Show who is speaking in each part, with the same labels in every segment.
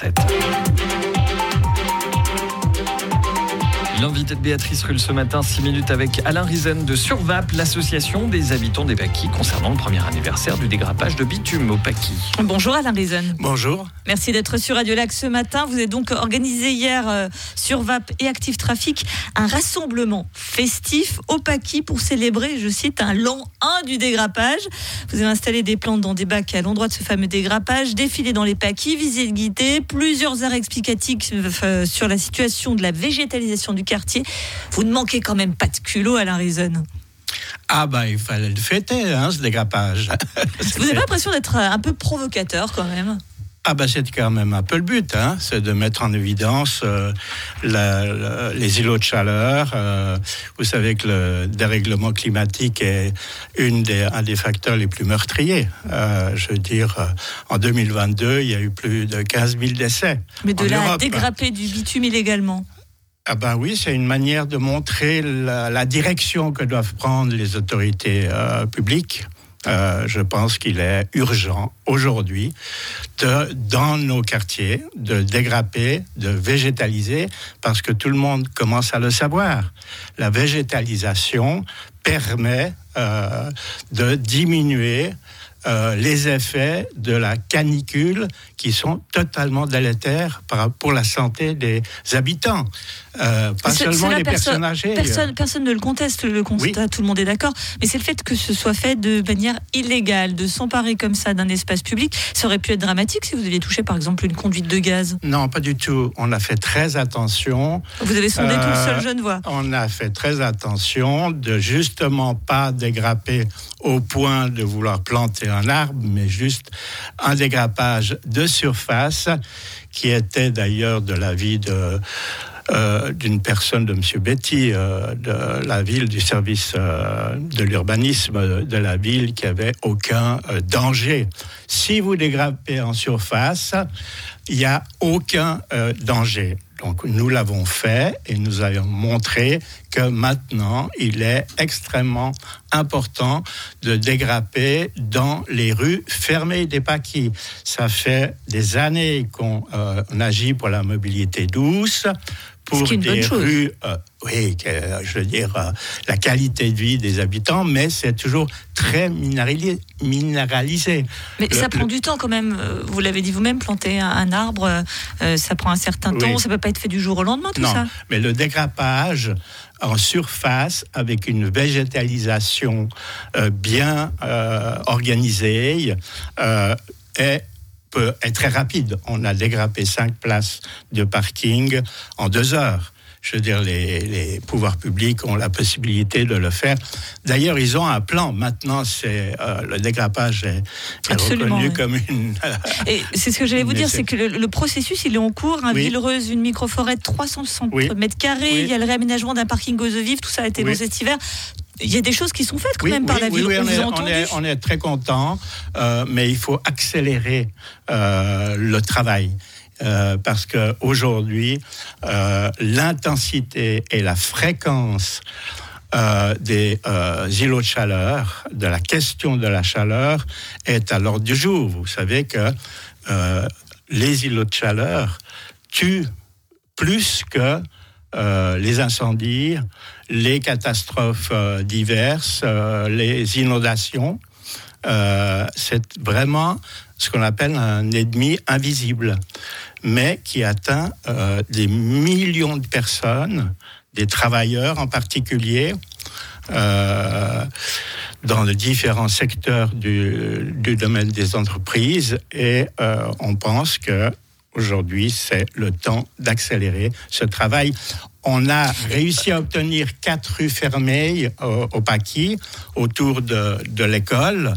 Speaker 1: Z. L'invité de Béatrice Rulle ce matin, 6 minutes avec Alain Rizen de Survap, l'association des habitants des Paquis concernant le premier anniversaire du dégrappage de bitume au Paquis.
Speaker 2: Bonjour Alain Rizen.
Speaker 3: Bonjour.
Speaker 2: Merci d'être sur Radio Lac ce matin. Vous avez donc organisé hier euh, sur VAP et Active Trafic un rassemblement festif au Paquis pour célébrer, je cite, un l'an 1 du dégrappage. Vous avez installé des plantes dans des bacs à l'endroit de ce fameux dégrappage, défilé dans les Paquis, visite guidée, plusieurs arts explicatifs euh, sur la situation de la végétalisation du quartier. Vous ne manquez quand même pas de culot, Alain Reason.
Speaker 3: Ah ben, il fallait le fêter, hein, ce dégrappage.
Speaker 2: Vous n'avez pas l'impression d'être un peu provocateur quand même
Speaker 3: ah ben c'est quand même un peu le but, hein, c'est de mettre en évidence euh, les îlots de chaleur. Euh, vous savez que le dérèglement climatique est une des, un des facteurs les plus meurtriers. Euh, je veux dire, en 2022, il y a eu plus de 15 000 décès.
Speaker 2: Mais de la dégrapper du bitume illégalement
Speaker 3: ah ben oui, c'est une manière de montrer la, direction que doivent prendre les autorités euh, publiques. Euh, je pense qu'il est urgent aujourd'hui dans nos quartiers, de dégrapper, de végétaliser, parce que tout le monde commence à le savoir. La végétalisation permet euh, de diminuer euh, les effets de la canicule qui sont totalement délétères pour la santé des habitants. Euh, pas seulement les personnes âgées.
Speaker 2: Personne, personne, ne le conteste, le constat, tout le monde est d'accord. Mais c'est le fait que ce soit fait de manière illégale, de s'emparer comme ça d'un espace public. Ça aurait pu être dramatique si vous aviez touché par exemple une conduite de gaz.
Speaker 3: Non, pas du tout. On a fait très attention.
Speaker 2: Vous avez sondé tout le seul jeune voix.
Speaker 3: On a fait très attention de justement pas dégrapper au point de vouloir planter un arbre, mais juste un dégrappage de surface qui était d'ailleurs de l'avis de euh, d'une personne de M. Betty euh, de la ville, du service euh, de l'urbanisme de la ville, qui avait aucun danger. Si vous dégrappez en surface, il n'y a aucun danger. Donc nous l'avons fait et nous avons montré que maintenant il est extrêmement important de dégrapper dans les rues fermées des paquis. Ça fait des années qu'on agit pour la mobilité douce, pour des rues, euh, oui, je veux dire, euh, la qualité de vie des habitants, mais c'est toujours très minéralisé.
Speaker 2: Mais ça prend du temps quand même. Euh, vous l'avez dit vous-même, planter un, arbre, ça prend un certain temps. Ça ne peut pas être fait du jour au lendemain, tout
Speaker 3: non,
Speaker 2: ça.
Speaker 3: Mais le dégrappage en surface avec une végétalisation bien organisée est peut être très rapide. On a dégrappé cinq places de parking en deux heures. Je veux dire, les, pouvoirs publics ont la possibilité de le faire. D'ailleurs, ils ont un plan. Maintenant, c'est euh, le dégrappage est, reconnu comme une.
Speaker 2: Et c'est ce que j'allais vous dire, c'est que le, processus, il est en cours. Un Villereuse, une microforêt de 360 mètres carrés. Il y a le réaménagement d'un parking aux vives. Tout ça a été dans cet hiver il y a des choses qui sont faites quand même par la ville.
Speaker 3: Oui, on, est, très content, euh, mais il faut accélérer euh, le travail. Euh, parce qu'aujourd'hui, euh, l'intensité et la fréquence des îlots de chaleur, de la question de la chaleur, est à l'ordre du jour. Vous savez que les îlots de chaleur tuent plus que les incendies, les catastrophes euh, diverses, euh, les inondations. Euh, c'est vraiment ce qu'on appelle un ennemi invisible, mais qui atteint des millions de personnes, des travailleurs en particulier, dans les différents secteurs du, domaine des entreprises. Et on pense que aujourd'hui, c'est le temps d'accélérer ce travail on a réussi à obtenir quatre rues fermées au, au Paquis, autour de l'école.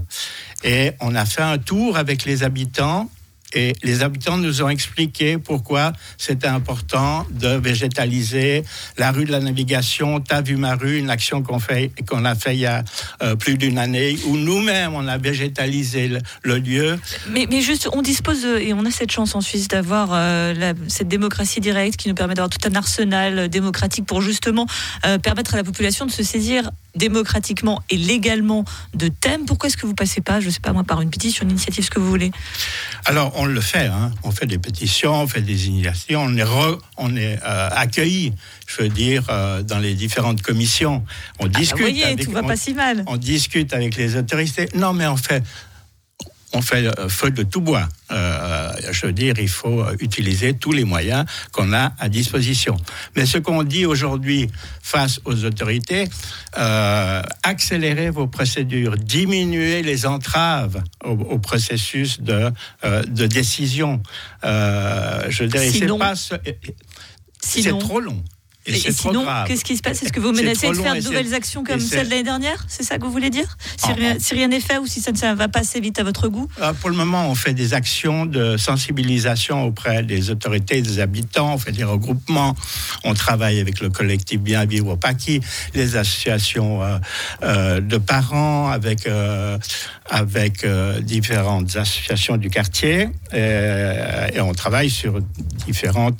Speaker 3: Et on a fait un tour avec les habitants et les habitants nous ont expliqué pourquoi c'était important de végétaliser la rue de la navigation. T'as vu rue, une action qu'on fait, qu'on a fait il y a euh, plus d'une année, où nous-mêmes on a végétalisé le, lieu.
Speaker 2: Mais, juste, on dispose et on a cette chance en Suisse d'avoir euh, cette démocratie directe qui nous permet d'avoir tout un arsenal démocratique pour justement euh, permettre à la population de se saisir démocratiquement et légalement de thèmes. Pourquoi est-ce que vous passez pas, je ne sais pas moi, par une pétition, une initiative, ce que vous voulez?
Speaker 3: Alors on le fait, hein. on fait des pétitions, on fait des initiations, on est, on est euh, accueilli, je veux dire, euh, dans les différentes commissions. On
Speaker 2: ah,
Speaker 3: discute. Vous
Speaker 2: voyez, tout va pas si mal.
Speaker 3: On discute avec les autorités. Non, mais on fait on fait euh, feu de tout bois. Euh, je veux dire, il faut utiliser tous les moyens qu'on a à disposition. Mais ce qu'on dit aujourd'hui face aux autorités, euh, accélérez vos procédures, diminuez les entraves au, processus de, de décision. je veux dire, c'est trop long.
Speaker 2: Et, sinon, qu'est-ce qui se passe? Est-ce que vous menacez de faire de nouvelles actions comme celle de l'année dernière? C'est ça que vous voulez dire? Si, ah, rien, si rien n'est fait ou si ça ne va pas assez vite à votre goût?
Speaker 3: Ah, Pour le moment, on fait des actions de sensibilisation auprès des autorités, des habitants, on fait des regroupements, on travaille avec le collectif Bien Vivre au Paki, les associations euh, euh, de parents, avec, euh, avec différentes associations du quartier, et, on travaille sur différents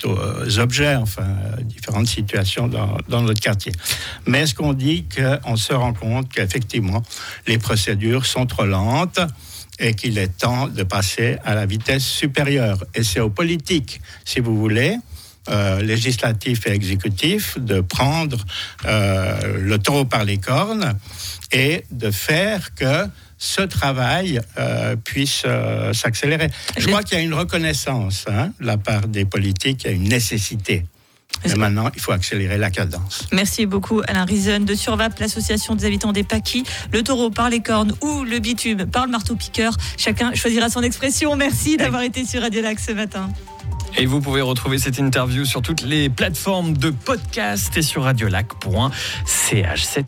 Speaker 3: objets, enfin, différentes situations dans, notre quartier. Mais ce qu'on dit qu'on se rend compte qu'effectivement, les procédures sont trop lentes et qu'il est temps de passer à la vitesse supérieure. Et c'est aux politiques, si vous voulez, euh, législatifs et exécutifs, de prendre euh, le taureau par les cornes et de faire que ce travail euh, puisse s'accélérer. Je crois qu'il y a une reconnaissance hein, de la part des politiques, il y a une nécessité et maintenant, il faut accélérer la cadence.
Speaker 2: Merci beaucoup Alain Rison de Survap, l'association des habitants des Paquis. Le taureau par les cornes ou le bitume par le marteau-piqueur. Chacun choisira son expression. Merci d'avoir été sur Radio Lac ce matin.
Speaker 1: Et vous pouvez retrouver cette interview sur toutes les plateformes de podcast et sur radiolac.ch.